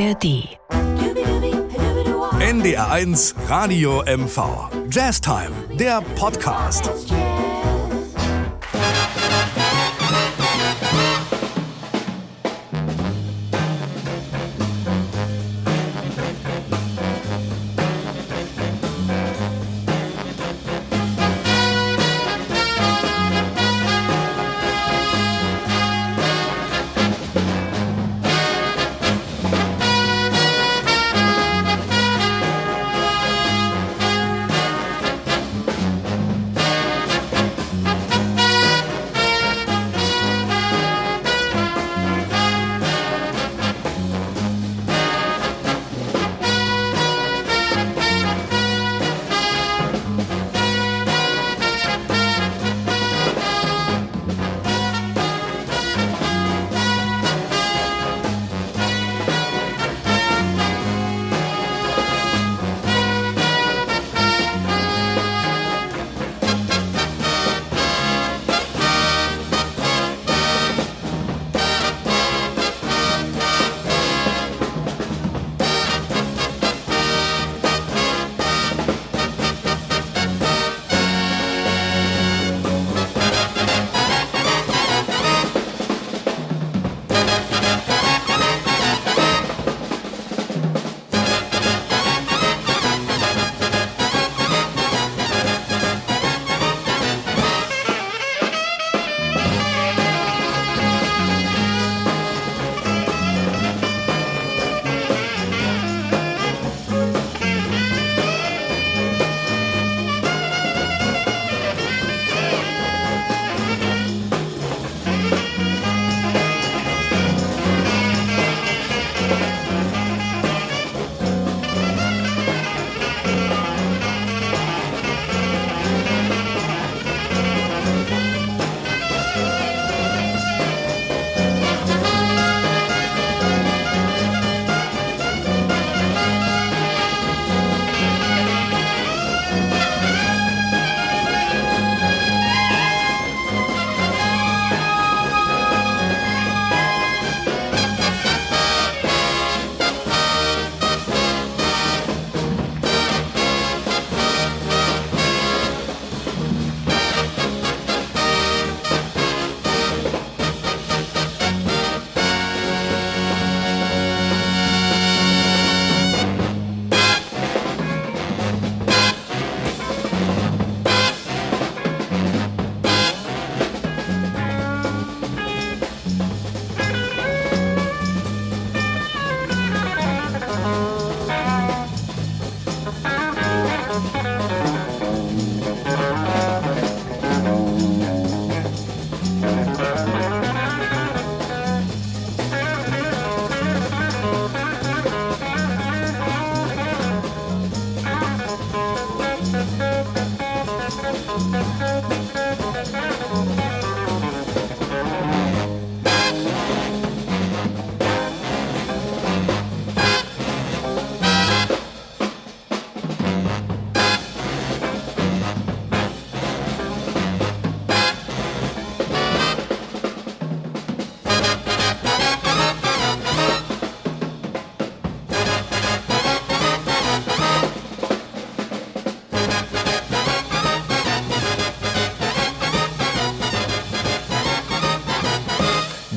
ARD. NDR1 Radio MV. Jazztime, der Podcast.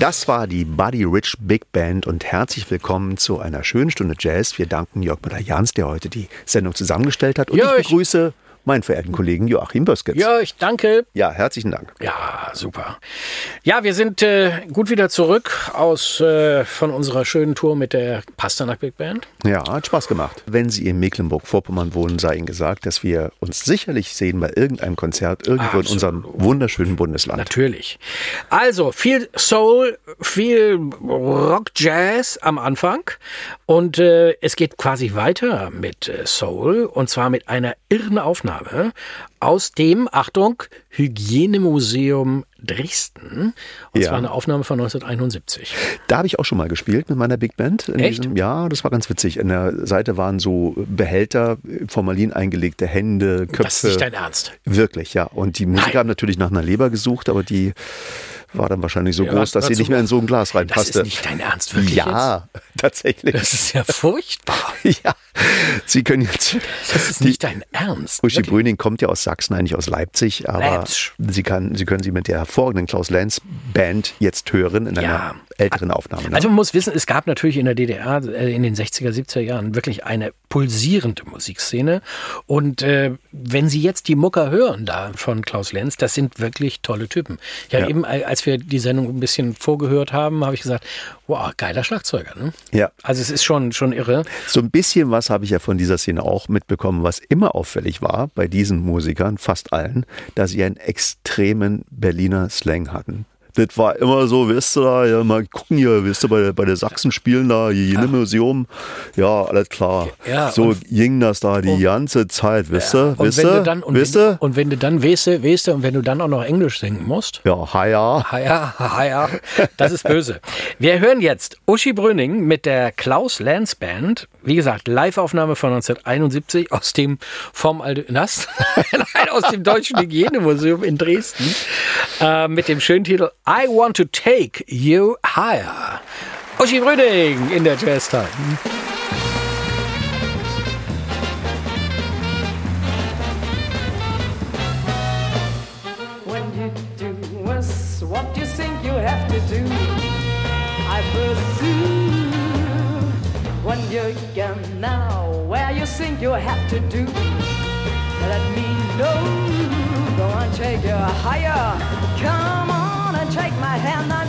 Das war die Buddy Rich Big Band und herzlich willkommen zu einer schönen Stunde Jazz. Wir danken Jörg Müller-Jans, der heute die Sendung zusammengestellt hat. Und Ja, ich ich- begrüße meinen verehrten Kollegen Joachim Bösketz. Ja, ich danke. Ja, herzlichen Dank. Ja, super. Ja, wir sind äh, gut wieder zurück aus äh, von unserer schönen Tour mit der Pasternak Big Band. Ja, hat Spaß gemacht. Wenn Sie in Mecklenburg-Vorpommern wohnen, sei Ihnen gesagt, dass wir uns sicherlich sehen bei irgendeinem Konzert irgendwo in unserem wunderschönen Bundesland. Natürlich. Also viel Soul, viel Rock, Jazz am Anfang und äh, es geht quasi weiter mit äh, Soul und zwar mit einer irren Aufnahme aus dem, Achtung, Hygienemuseum Dresden. Und Ja. zwar eine Aufnahme von 1971. Da habe ich auch schon mal gespielt mit meiner Big Band. Echt? Diesem, ja, das war ganz witzig. In der Seite waren so Behälter, Formalin eingelegte Hände, Köpfe. Das ist nicht dein Ernst. Wirklich, ja. Und die Musiker Nein. haben natürlich nach einer Leber gesucht, aber die war dann wahrscheinlich so Ja, groß, dass sie nicht mehr in so ein Glas Das reinpasste. ist nicht dein Ernst, wirklich ja, tatsächlich. jetzt? Das ist ja furchtbar. ja, Sie können jetzt. Das ist nicht dein Ernst. Uschi. Brüning kommt ja aus Sachsen, eigentlich aus Leipzig, aber Leipzig. Sie, kann, Sie können sie mit der hervorragenden Klaus Lenz Band jetzt hören in einer Ja. Älteren Aufnahme. ne? Also man muss wissen, es gab natürlich in der DDR äh, in den 60er, 70er Jahren wirklich eine pulsierende Musikszene. Und äh, wenn Sie jetzt die Mucker hören da von Klaus Lenz, das sind wirklich tolle Typen. Ja, Ja. eben äh, als wir die Sendung ein bisschen vorgehört haben, habe ich gesagt, wow, geiler Schlagzeuger. Ne? Ja. Also es ist schon, schon irre. So ein bisschen was habe ich ja von dieser Szene auch mitbekommen, was immer auffällig war bei diesen Musikern, fast allen, dass sie einen extremen Berliner Slang hatten. Das war immer so, wisst ihr da, ja, mal gucken hier, wisst ihr, bei, der- bei der Sachsen spielen da, hier Museum, ja, alles klar. Ja, so und- ging das da die ganze Zeit, Und wisst wenn ihr, du dann, und wisst wenn, und wenn du dann weißt, du, weißt du, und wenn du dann auch noch Englisch singen musst, Ja, ha ja. Ha ja, ha ja, das ist böse. Wir hören jetzt Uschi Brüning mit der Klaus Lanz Band. Wie gesagt, Live-Aufnahme von 1971 aus dem vom? Nein, aus dem Deutschen Hygienemuseum in Dresden äh, mit dem schönen Titel I Want to Take You Higher. Uschi Brüning in der Jazz Time. When you do is what you think you have to do, I pursue. When you get now where you think you have to do, let me know. Go and take you higher. Come on take my hand.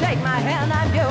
shake my hand, I'm yours.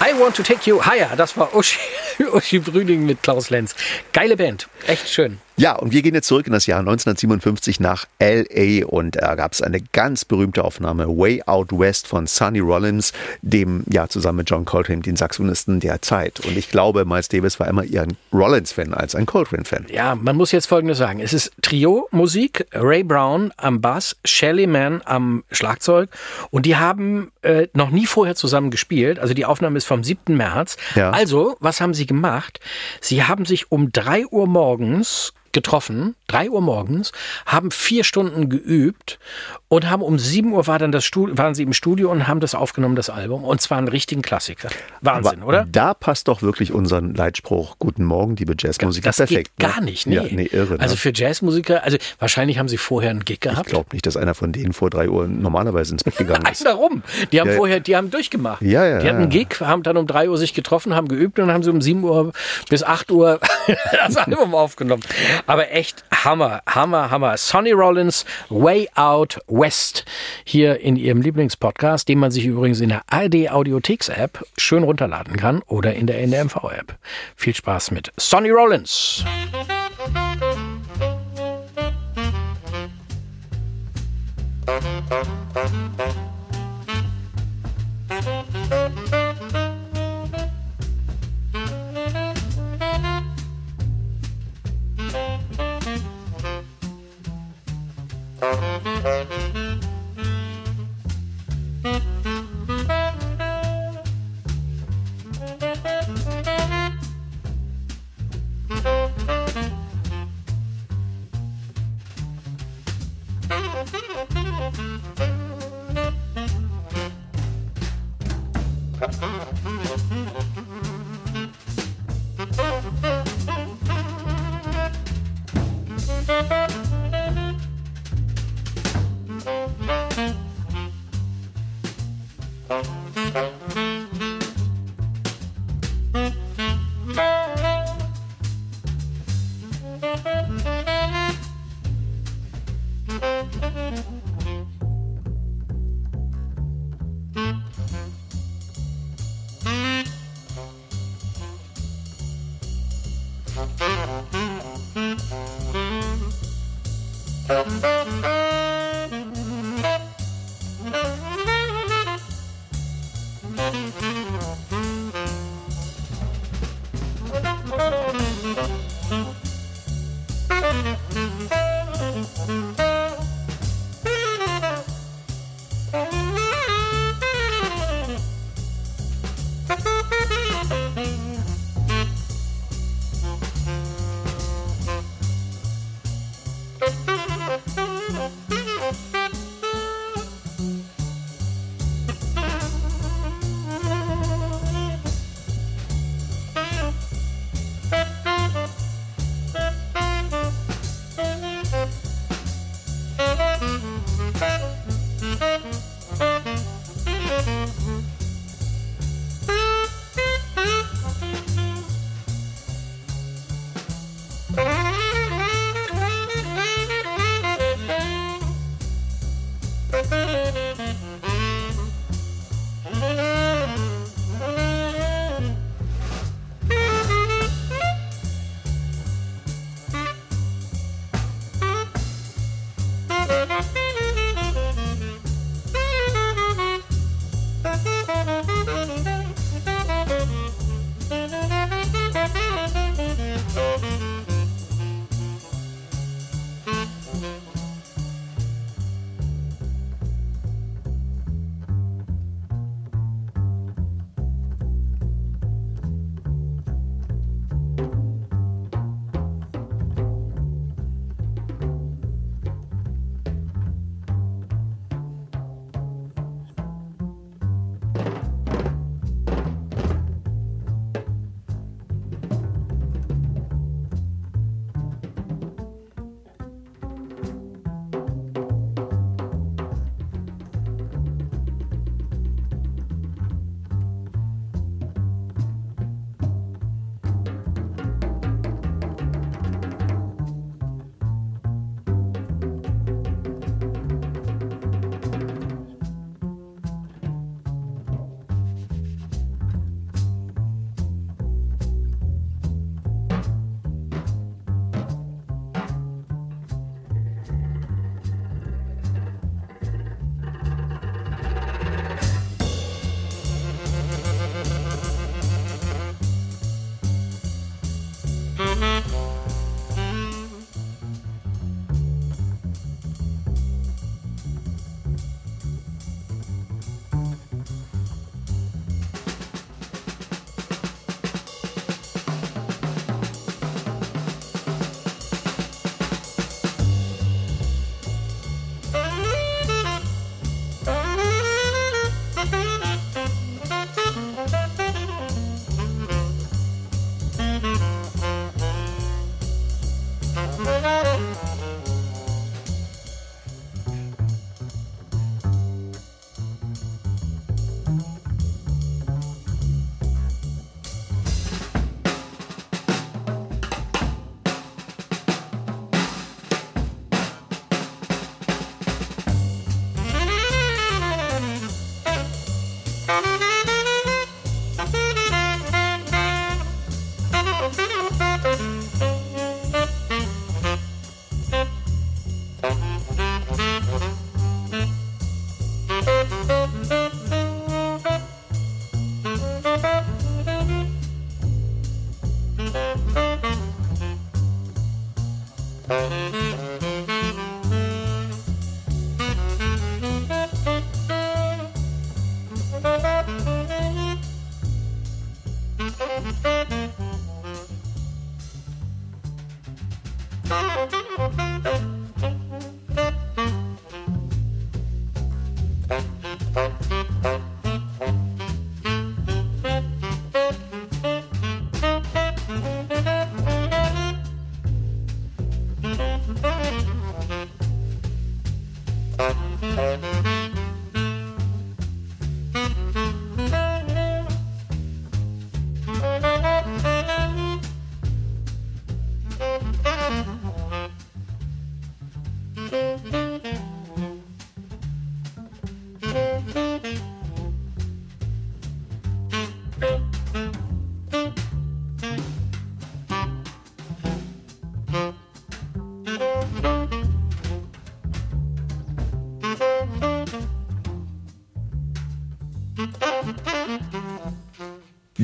I Want to Take You Higher. Das war Uschi, Uschi Brüning mit Klaus Lenz. Geile Band. Echt schön. Ja, und wir gehen jetzt zurück in das Jahr 1957 nach L.A. und da gab es eine ganz berühmte Aufnahme, Way Out West von Sonny Rollins, dem ja zusammen mit John Coltrane, den Saxophonisten der Zeit. Und ich glaube, Miles Davis war immer eher ein Rollins-Fan als ein Coltrane-Fan. Ja, man muss jetzt Folgendes sagen. Es ist Trio-Musik, Ray Brown am Bass, Shelly Mann am Schlagzeug und die haben äh, noch nie vorher zusammen gespielt. Also die Aufnahme ist vom 7. März. Ja. Also, was haben sie gemacht? Sie haben sich um drei Uhr morgens getroffen, drei Uhr morgens, haben vier Stunden geübt und haben um sieben Uhr war dann das Studio, waren sie im Studio und haben das aufgenommen, das Album. Und zwar einen richtigen Klassiker. Wahnsinn, Aber oder? Da passt doch wirklich unseren Leitspruch, Guten Morgen, liebe Jazzmusiker, Das perfekt. geht ne? gar nicht, nee. Ja, nee, irre. Ne? Also für Jazzmusiker, also wahrscheinlich haben sie vorher einen Gig ich gehabt. glaube nicht, dass einer von denen vor drei Uhr normalerweise ins Bett gegangen Nein, ist. darum. Die haben Ja, vorher, die haben durchgemacht. Ja, ja, Die hatten einen. Gig, haben dann um drei Uhr sich getroffen, haben geübt und dann haben sie um sieben Uhr bis acht Uhr das Album aufgenommen. Aber echt Hammer, Hammer, Hammer. Sonny Rollins, Way Out West, hier in ihrem Lieblingspodcast, den man sich übrigens in der ARD Audiotheks App schön runterladen kann oder in der NDMV App. Viel Spaß mit Sonny Rollins. Musik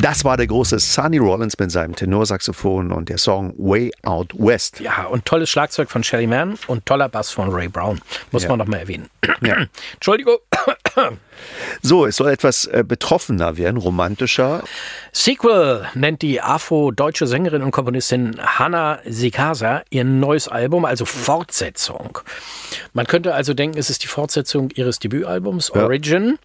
Das war der große Sonny Rollins mit seinem Tenorsaxophon und der Song Way Out West. Ja, und tolles Schlagzeug von Shelly Mann und toller Bass von Ray Brown. Muss Ja. man noch mal erwähnen. Ja. Entschuldigung. So, es soll etwas äh, betroffener werden, romantischer. Sequel nennt die afro-deutsche Sängerin und Komponistin Hannah Sikasa ihr neues Album, also Fortsetzung. Man könnte also denken, es ist die Fortsetzung ihres Debütalbums Ja. Origin.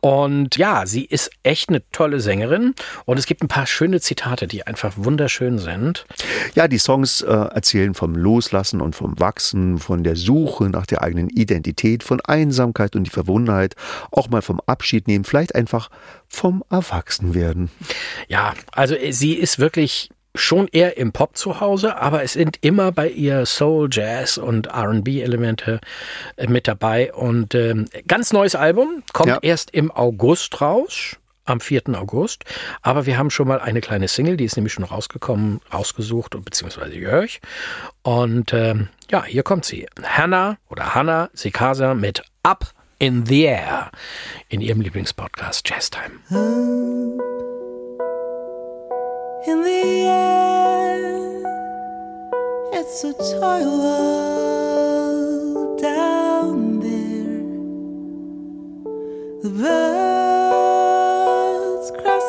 Und ja, sie ist echt eine tolle Sängerin. Und es gibt ein paar schöne Zitate, die einfach wunderschön sind. Ja, die Songs äh, erzählen vom Loslassen und vom Wachsen, von der Suche nach der eigenen Identität, von Einsamkeit und die Verbundenheit, auch mal vom Abschied nehmen, vielleicht einfach vom Erwachsenwerden. Ja, also äh, sie ist wirklich schon eher im Pop zu Hause, aber es sind immer bei ihr Soul, Jazz und R&B-Elemente äh, mit dabei. Und ähm, ganz neues Album, kommt Ja. erst im August raus. Am 4. August. Aber wir haben schon mal eine kleine Single, die ist nämlich schon rausgekommen, rausgesucht, beziehungsweise Jörg. Und ähm, ja, hier kommt sie. Hannah oder Hannah Sikasa mit Up in the Air in ihrem Lieblingspodcast Jazz Time. in the air. It's a world down there. The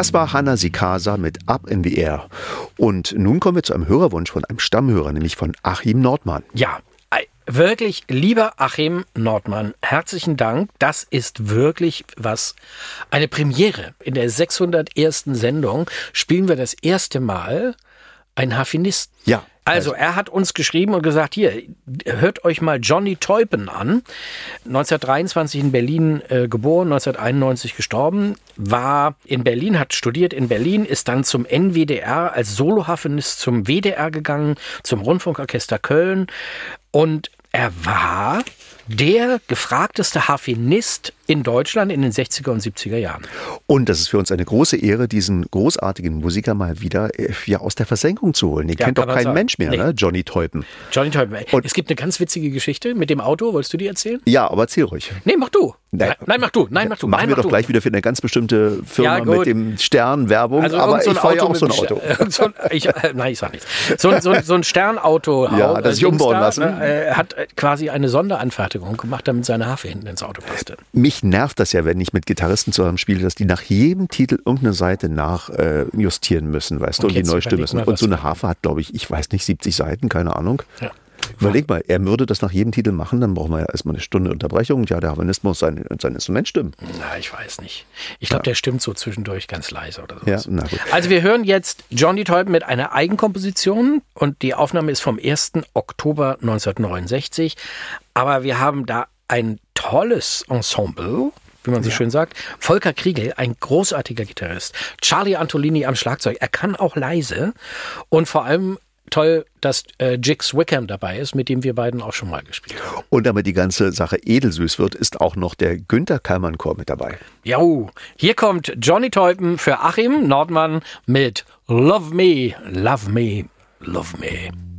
Das war Hanna Sikasa mit Up in the Air. Und nun kommen wir zu einem Hörerwunsch von einem Stammhörer, nämlich von Achim Nordmann. Ja, wirklich, lieber Achim Nordmann, herzlichen Dank. Das ist wirklich was, eine Premiere. In der 601. Sendung spielen wir das erste Mal einen Harfenisten. Ja. Also, er hat uns geschrieben und gesagt, hier, hört euch mal Johnny Teupen an. 1923 in Berlin äh, geboren, 1991 gestorben, war in Berlin, hat studiert in Berlin, ist dann zum NWDR als Soloharfenist zum WDR gegangen, zum Rundfunkorchester Köln und er war der gefragteste Harfenist in Deutschland in den 60er und 70er Jahren. Und das ist für uns eine große Ehre, diesen großartigen Musiker mal wieder äh, ja, aus der Versenkung zu holen. Den Ja, kennt doch kein sagen. Mensch mehr, Nee. ne? Johnny Teupen. Johnny Teupen. Und- es gibt eine ganz witzige Geschichte mit dem Auto. Wolltest du die erzählen? Ja, aber erzähl ruhig. Nee, mach du. Nein. Nein, mach du. Nein, mach du. Machen nein, wir doch du. gleich wieder für eine ganz bestimmte Firma Ja, mit dem Stern Werbung. Also aber so ich ein fahre ja Auto auch so ein Auto. So ein, ich, äh, nein, ich sag nicht. So, ein- so, so ein Sternauto. Ja, das sich umbauen lassen. Äh, hat quasi eine Sonderanfertigung gemacht, damit seine Harfe hinten ins Auto passte. Mich nervt das ja, wenn ich mit Gitarristen zusammen spiele, dass die nach jedem Titel irgendeine Seite nachjustieren äh, müssen, weißt du, Und und die neu stimmen müssen. Und so eine Harfe hat, glaube ich, ich weiß nicht, 70 Seiten, keine Ahnung. Ja. Überleg mal, er würde das nach jedem Titel machen, dann brauchen wir ja erstmal eine Stunde Unterbrechung. Ja, der Harmonist muss sein, sein Instrument stimmen. Na, ich weiß nicht. Ich glaube, der stimmt so zwischendurch ganz leise oder Ja, sowas. na gut. Also wir hören jetzt Johnny Teuben mit einer Eigenkomposition und die Aufnahme ist vom 1. Oktober 1969. Aber wir haben da ein tolles Ensemble, wie man so schön sagt. Volker Kriegel, ein großartiger Gitarrist. Charlie Antolini am Schlagzeug. Er kann auch leise und vor allem toll, dass äh, Jix Wickham dabei ist, mit dem wir beiden auch schon mal gespielt haben. Und damit die ganze Sache edelsüß wird, ist auch noch der Günther Kallmann Chor mit dabei. Jo, hier kommt Johnny Teupen für Achim Nordmann mit Love Me, Love Me, Love Me.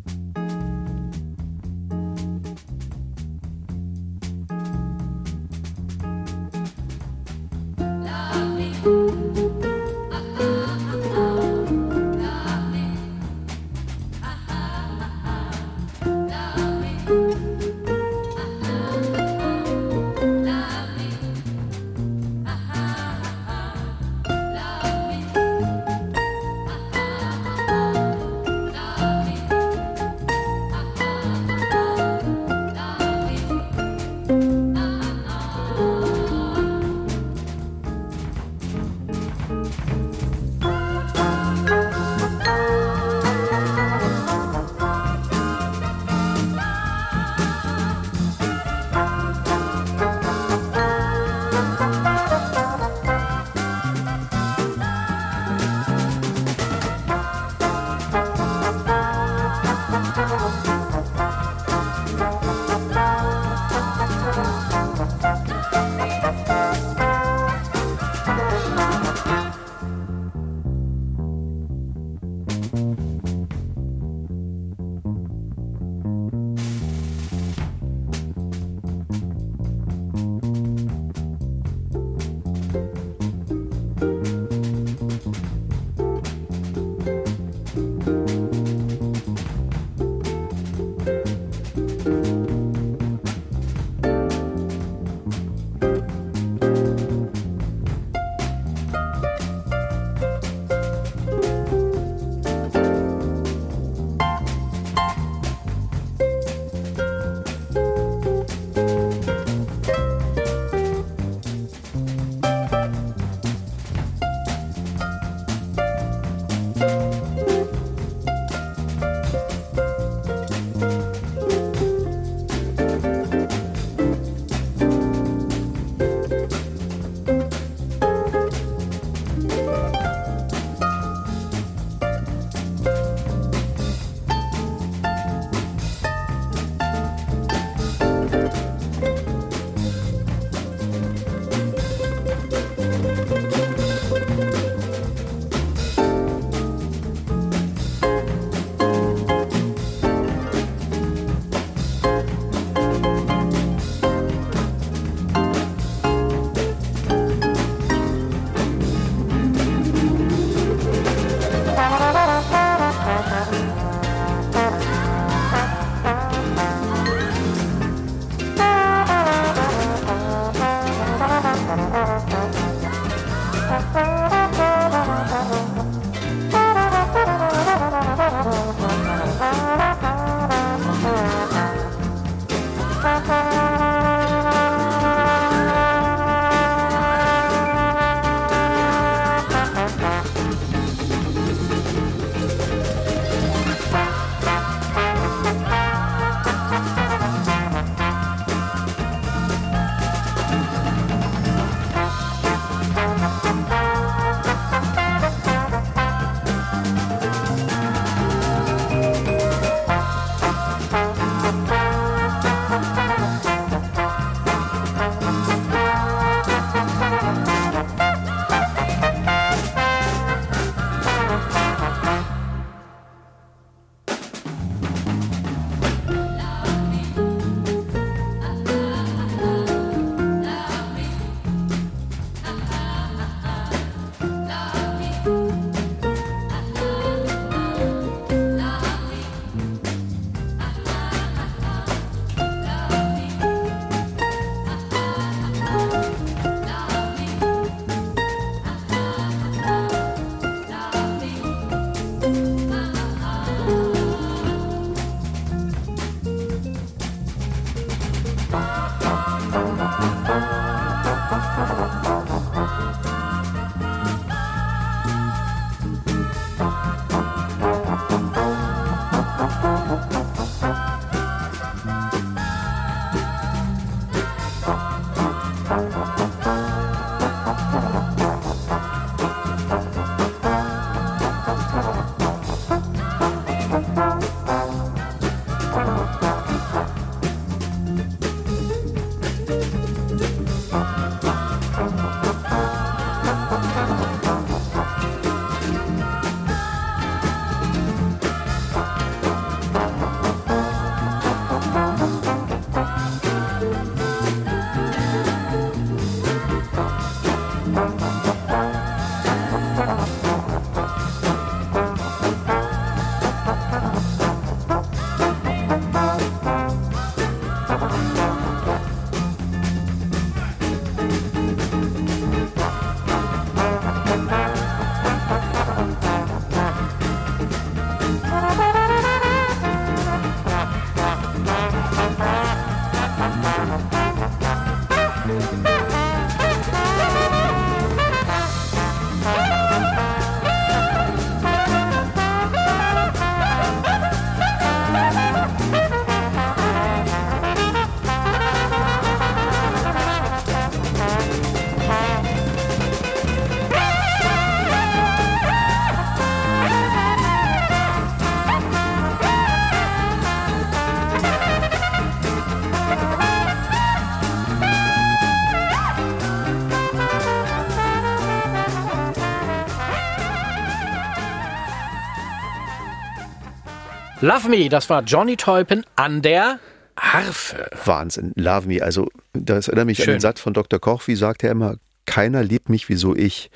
Love Me, das war Johnny Teupen an der Harfe. Wahnsinn. Love me. Also, das erinnert mich an Schön. den Satz von Dr. Koch, wie sagt er immer, keiner liebt mich wie so ich.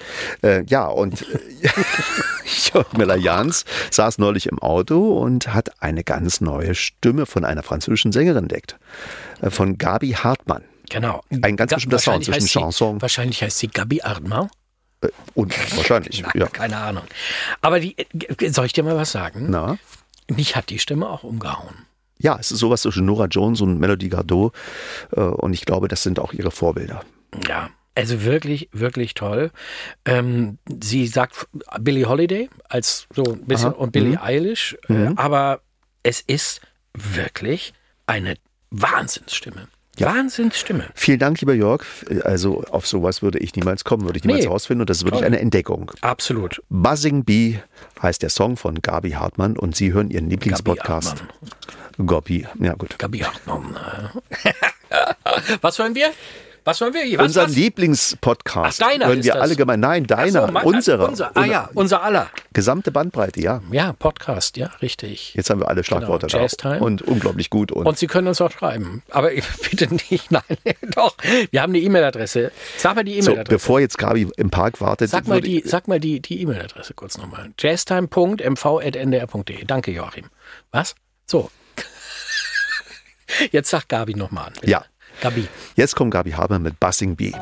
Äh, ja, und Jörg Müller-Jans saß neulich im Auto und hat eine ganz neue Stimme von einer französischen Sängerin entdeckt. Äh, von Gabi Hartmann. Genau. Ein ganz Ga- bestimmter Sound wahrscheinlich zwischen heißt sie- Chanson. Wahrscheinlich heißt sie Gabi Ardman. Äh, und wahrscheinlich, Nein, ja. keine Ahnung. Aber die, äh, soll ich dir mal was sagen? Na? Mich hat die Stimme auch umgehauen. Ja, es ist sowas zwischen Nora Jones und Melody Gardot. Äh, und ich glaube, das sind auch ihre Vorbilder. Ja, also wirklich, wirklich toll. Ähm, sie sagt Billie Holiday als so ein bisschen Aha. und Billie Mhm. Eilish, äh, aber es ist wirklich eine Wahnsinnsstimme. Wahnsinnsstimme. Vielen Dank, lieber Jörg. Also auf sowas würde ich niemals kommen, würde ich niemals Nee. rausfinden. Und das ist wirklich Toll. eine Entdeckung. Absolut. Buzzing Bee heißt der Song von Gabi Hartmann und Sie hören Ihren Gabi Lieblingspodcast. Hartmann. Gabi, ja gut. Gabi Hartmann. was hören wir? Was hören wir? Was, Unseren was? Lieblingspodcast Ach, deiner hören wir alle gemein. Nein, Ach so, deiner, mein- unserer. Unser, ah ja, unser aller. Gesamte Bandbreite, ja. Ja, Podcast, ja, richtig. Jetzt haben wir alle Schlagworte Genau, da. Und unglaublich gut. Und, Und Sie können uns auch schreiben. Aber bitte nicht, nein, doch. Wir haben eine E-Mail-Adresse. Sag mal die so, E-Mail-Adresse. bevor jetzt Gabi im Park wartet, Sag mal die, sag mal die, die E-Mail-Adresse kurz nochmal. jazztime.mv.ndr.de. Danke, Joachim. Was? So. Jetzt sag Gabi nochmal an. bitte. Ja. Gabi. jetzt kommt Gabi Hartmann mit Buzzing Bee.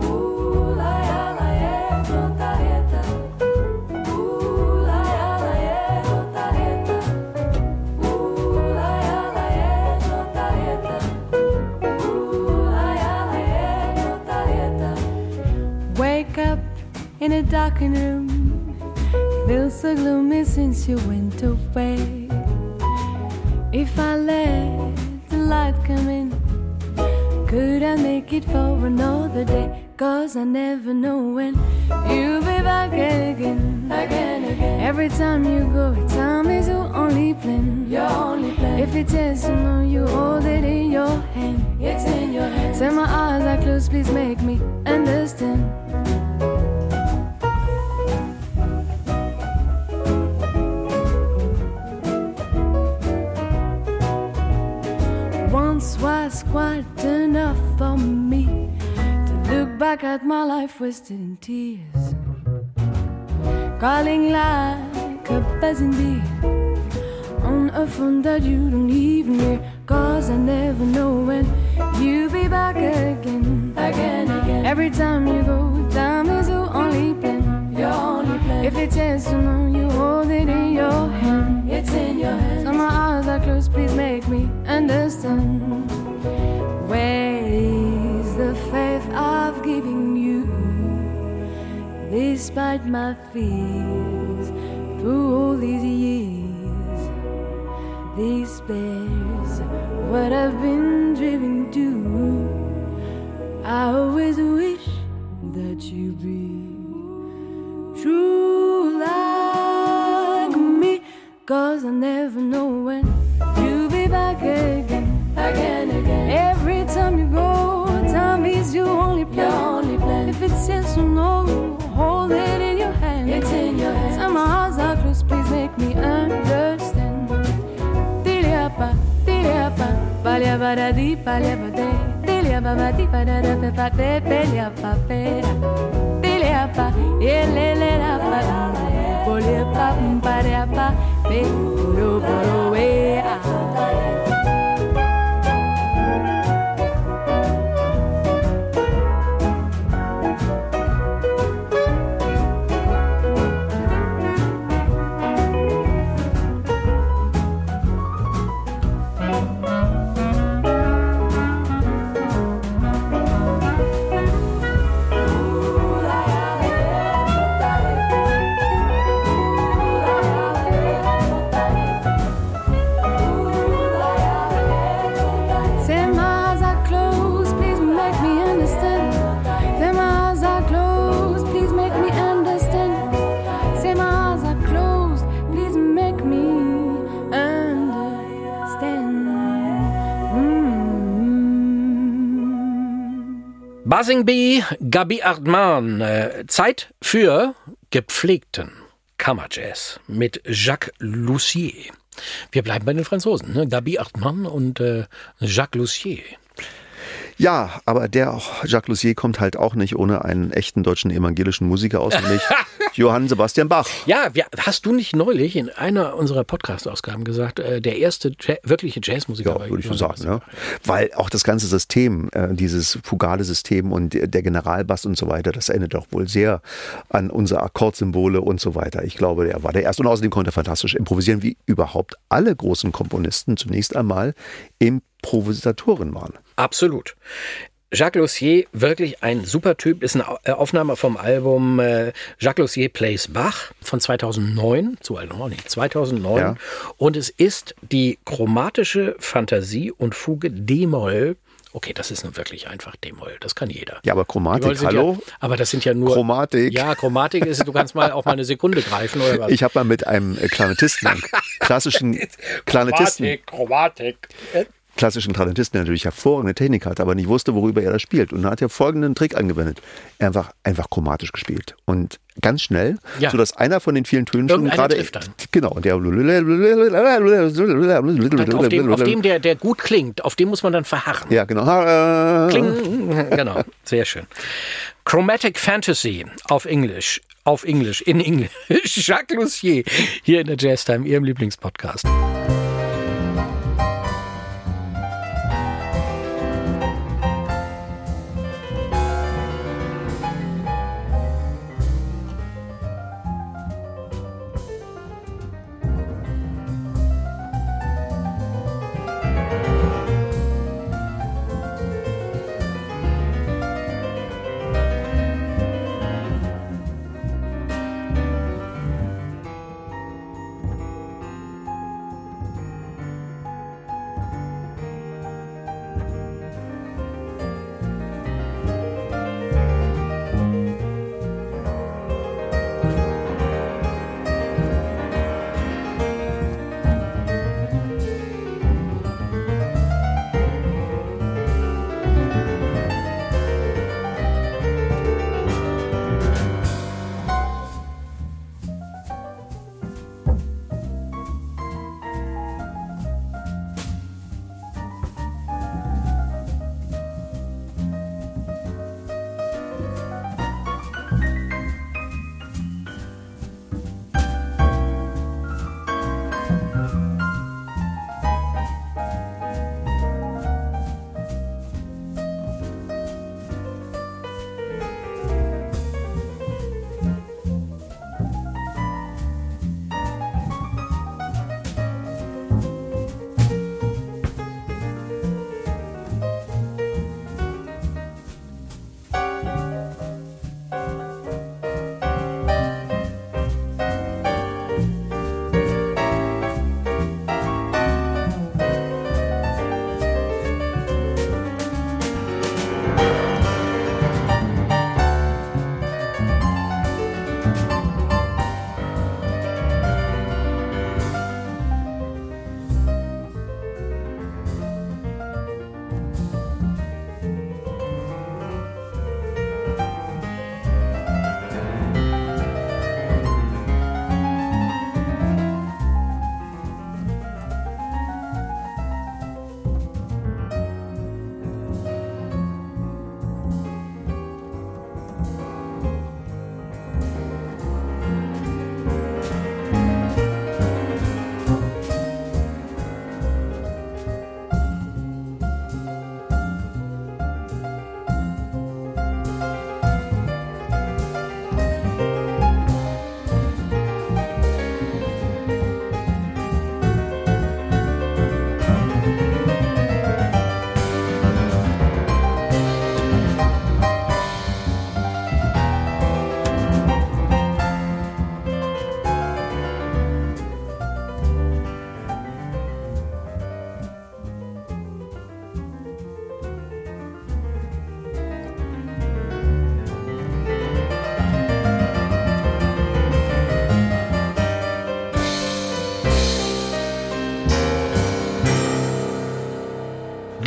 Ooh, la ya la yeah, Jotareta. Ooh, la ya la yeah, Jotareta. Ooh, la ya la yeah, Jotareta. Ooh, la ya la yeah, Jotareta. Wake up in a darkened room. Feels so gloomy since you went away. If I let the light come in. Could I make it for another day? Cause I never know when you'll be back again. Again, again. Every time you go, time is your only plan. Your only plan. If it is, to know you hold it in your hand. It's in your hand. Say my eyes are closed, please make me understand. Back at my life wasted in tears. Calling like a buzzing bee on a phone that you don't even hear. Cause I never know when you'll be back again. Again, again. Every time you go, time is your only plan. Your only plan. If it says to know you hold it in your hand. It's in your hand. So my eyes are closed, please make me understand. Where Despite my fears, through all these years, despair's what I've been driven to. I always wish that you be true like me. Cause I never baradi palabade, delia babadi banana pepate, pelia papera, delia pa, yelelera pa, bolia pa, mparea pa, pe, buru buru wea. Mm. Buzzing Bee, Gabi Ardman. Äh, Zeit für gepflegten Kammerjazz mit Jacques Lussier. Wir bleiben bei den Franzosen, ne? Gabi Hartmann und äh, Jacques Lussier. Ja, aber der auch, Jacques Lussier kommt halt auch nicht ohne einen echten deutschen evangelischen Musiker aus, nämlich Johann Sebastian Bach. Ja, wir, hast du nicht neulich in einer unserer Podcast-Ausgaben gesagt, äh, der erste ja wirkliche Jazzmusiker Ja, würde ich schon Johann sagen. Ja. Weil auch das ganze System, äh, dieses fugale System und der der Generalbass und so weiter, das erinnert doch wohl sehr an unsere Akkordsymbole und so weiter. Ich glaube, er war der Erste und außerdem konnte er fantastisch improvisieren, wie überhaupt alle großen Komponisten zunächst einmal Improvisatoren waren. Absolut. Jacques Lussier, wirklich ein super Typ, ist eine äh, Aufnahme vom Album äh, Jacques Lussier Plays Bach von 2009, zu alt noch nicht, 2009. Ja. Und es ist die chromatische Fantasie und Fuge D-Moll. Okay, das ist nun wirklich einfach D-Moll, das kann jeder. Ja, aber Chromatik, hallo? Ja, aber das sind ja nur. Chromatik. Ja, Chromatik ist, du kannst mal auch mal eine Sekunde greifen oder was? Ich habe mal mit einem äh, Klarinettisten, klassischen Klarinettisten, Chromatik. Klassischen Klarinettisten, der natürlich hervorragende Technik hatte, aber nicht wusste, worüber er da spielt. Und dann hat er folgenden Trick angewendet. Er einfach, einfach chromatisch gespielt. Und ganz schnell, Ja. sodass einer von den vielen Tönen schon gerade. Genau. Und der Auf dem, auf dem der, der gut klingt, auf dem muss man dann verharren. Ja, genau. Kling. Genau, sehr schön. Chromatic Fantasy auf Englisch, auf Englisch, in Englisch. Jacques Lussier hier in der Jazz Time, Ihrem Lieblingspodcast.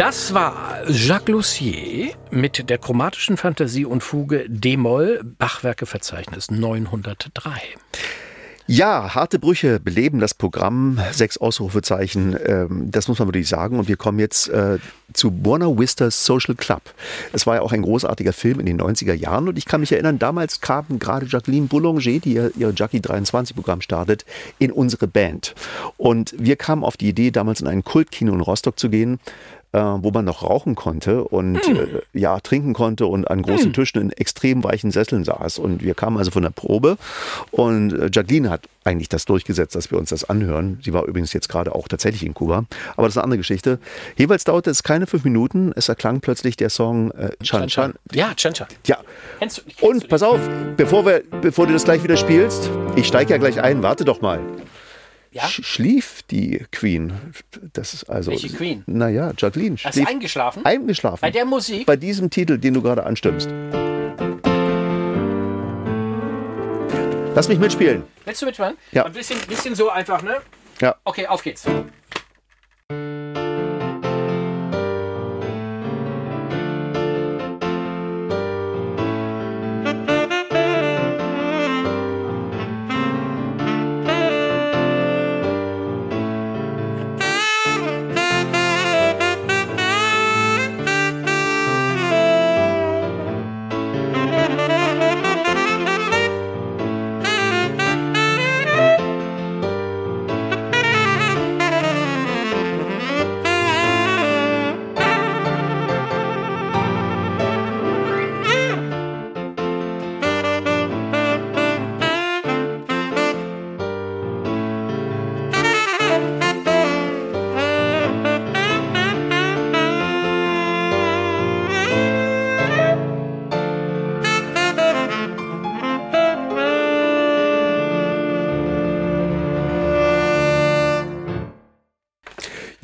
Das war Jacques Lussier mit der chromatischen Fantasie und Fuge D-Moll, Bachwerkeverzeichnis 903. Ja, harte Brüche beleben das Programm. Sechs Ausrufezeichen, ähm, das muss man wirklich sagen. Und wir kommen jetzt äh, zu Buena Vista Social Club. Es war ja auch ein großartiger Film in den 90er Jahren. Und ich kann mich erinnern, damals kam gerade Jacqueline Boulanger, die ihr, Jackie 23 Programm startet, in unsere Band. Und wir kamen auf die Idee, damals in ein Kultkino in Rostock zu gehen äh, wo man noch rauchen konnte und äh, ja trinken konnte und an großen Tischen in extrem weichen Sesseln saß. Und wir kamen also von der Probe und äh, Jacqueline hat eigentlich das durchgesetzt, dass wir uns das anhören. Sie war übrigens jetzt gerade auch tatsächlich in Kuba, aber das ist eine andere Geschichte. Jeweils dauerte es keine fünf Minuten. Es erklang plötzlich der Song äh, Chan Chan. Ja, Chan Chan. Ja. Kennst du, kennst Und pass auf, bevor, wir, bevor du das gleich wieder spielst, ich steige ja gleich ein, warte doch mal. Ja? Sch schlief die Queen. Das ist also. Welche Queen? Naja, Jacqueline. Hast schlief du eingeschlafen? eingeschlafen. Bei der Musik? Bei diesem Titel, den du gerade anstimmst. Lass mich mitspielen. Willst du mitmachen? Ja. Ein bisschen, bisschen so einfach, ne? Ja. Okay, auf geht's.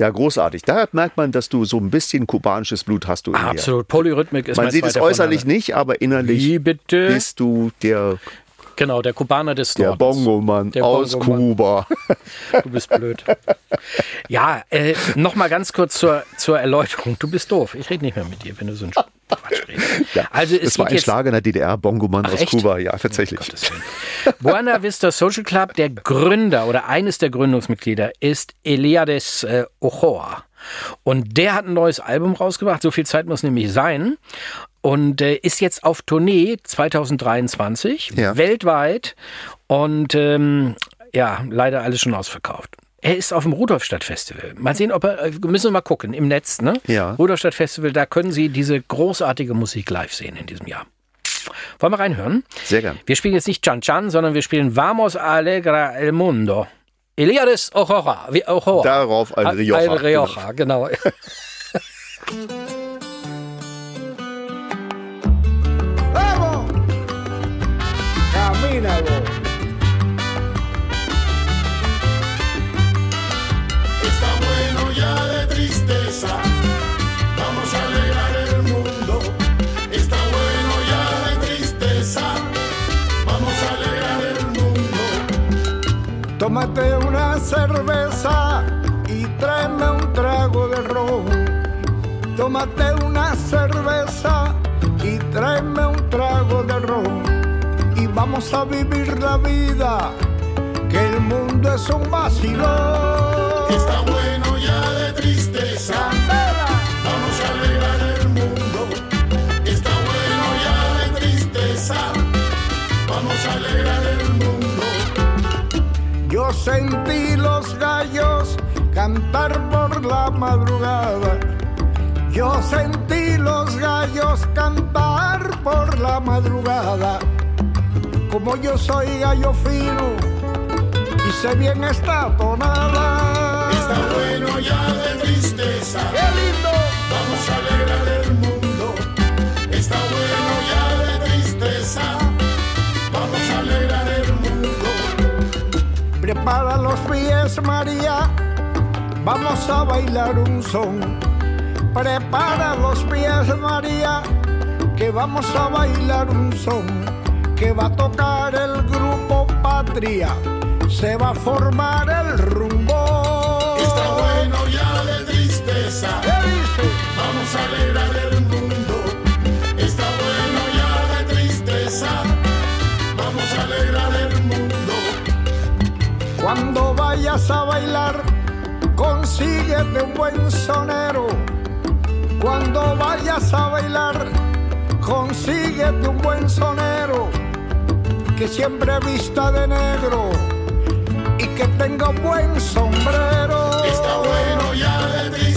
Ja, großartig. Da merkt man, dass du so ein bisschen kubanisches Blut hast du in dir. Absolut. Polyrhythmik ist Man sieht es äußerlich nicht, aber innerlich Wie bitte? bist du der, Genau, der Kubaner des der Nordens. Bongo-Mann Der aus Bongo-Mann. Kuba. Du bist blöd. Ja, äh, noch mal ganz kurz zur, zur Erläuterung. Du bist doof. Ich rede nicht mehr mit dir, wenn du so einen Quatsch. Ja, also es das war ein jetzt Schlager in der DDR, Bongo-Mann Ach, aus echt? Kuba. Ja, tatsächlich. Gottes Willen. Buena Vista Social Club, der Gründer oder eines der Gründungsmitglieder ist Eliades äh, Ochoa. Und der hat ein neues Album rausgebracht, so viel Zeit muss nämlich sein. Und äh, ist jetzt auf Tournee 2023, Ja. weltweit. Und ähm, ja, leider alles schon ausverkauft. Er ist auf dem Rudolfstadt-Festival. Mal sehen, ob er, äh, müssen wir mal gucken, im Netz, ne? Ja. Rudolfstadt-Festival, da können Sie diese großartige Musik live sehen in diesem Jahr. Wollen wir reinhören? Sehr gern. Wir spielen jetzt nicht Chan Chan, sondern wir spielen Vamos Alegra el Mundo. Eliades Ochoa. Darauf ein Rioja. Ein Rioja, genau. ¡Vamos! Tómate una cerveza y tráeme un trago de ron. Tómate una cerveza y tráeme un trago de ron. Y vamos a vivir la vida, que el mundo es un vacilón. Sentí los gallos cantar por la madrugada. Yo sentí los gallos cantar por la madrugada. Como yo soy gallo fino y sé bien esta tonada. Está bueno ya de tristeza. ¡Qué lindo! Vamos a alegrar Prepara los pies, María. Vamos a bailar un son. Prepara los pies, María. Que vamos a bailar un son. Que va a tocar el grupo Patria. Se va a formar el rumbo. Está bueno ya de tristeza. ¿Qué dice? Vamos a alegrar el vayas a bailar, consíguete un buen sonero. Cuando vayas a bailar, consíguete un buen sonero que siempre vista de negro y que tenga un buen sombrero. Está bueno ya de ti.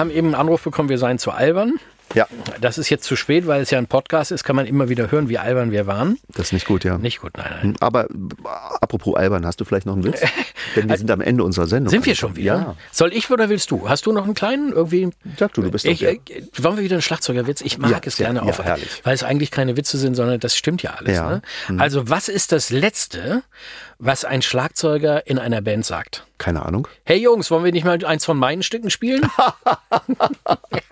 Haben eben einen Anruf bekommen, wir seien zu albern. Ja, Das ist jetzt zu spät, weil es ja ein Podcast ist, kann man immer wieder hören, wie albern wir waren. das ist nicht gut, ja. Nicht gut, nein, nein. Aber apropos albern, hast du vielleicht noch einen Witz? Denn wir sind am Ende unserer Sendung. Sind wir schon wieder? Ja. Soll ich oder willst du? Hast du noch einen kleinen irgendwie? Sag du, du bist Ich, der. äh, wollen wir wieder einen Schlagzeugerwitz? Ich mag Ja, es gerne ja, auf, herrlich. weil es eigentlich keine Witze sind, sondern das stimmt ja alles. Ja. Mhm. Ne? Also was ist das Letzte, was ein Schlagzeuger in einer Band sagt? Keine Ahnung. Hey Jungs, wollen wir nicht mal eins von meinen Stücken spielen?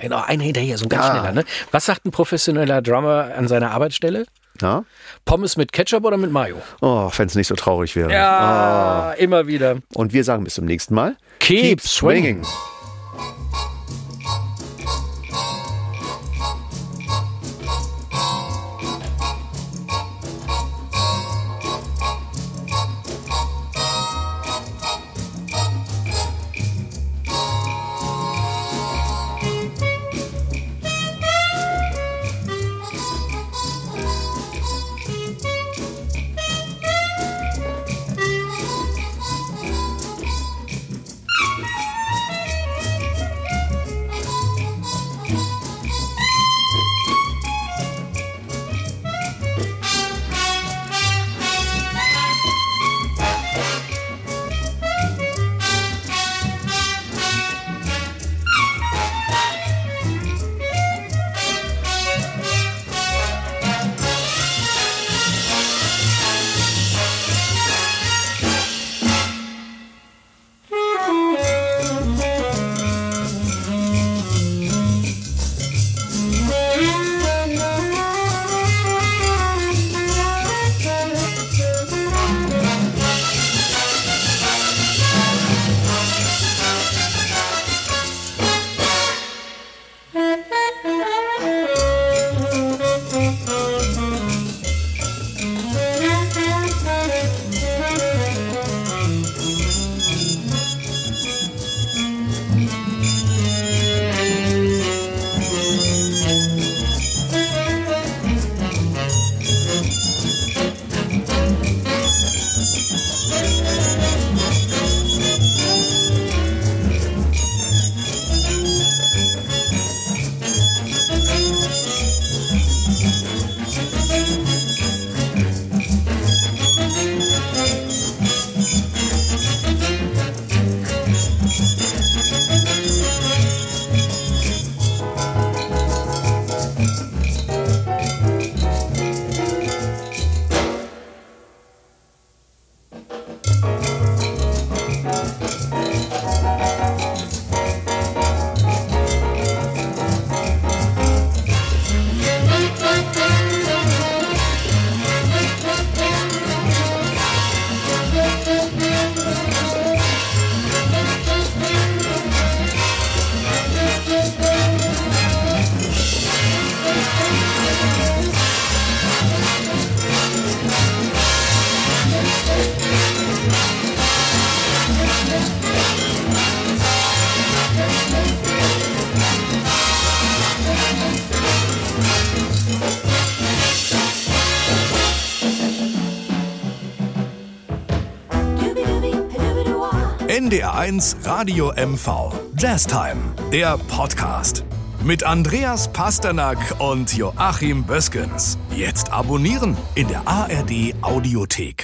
genau, einer hinterher, so ein ganz Ja. schneller. Ne? Was sagt ein professioneller Drummer an seiner Arbeitsstelle? Ja? Pommes mit Ketchup oder mit Mayo? Oh, wenn es nicht so traurig wäre. Ja, immer wieder. Und wir sagen bis zum nächsten Mal. Keep swinging. NDR1 Radio MV. Jazztime, der Podcast. Mit Andreas Pasternak und Joachim Böskens. Jetzt abonnieren in der ARD Audiothek.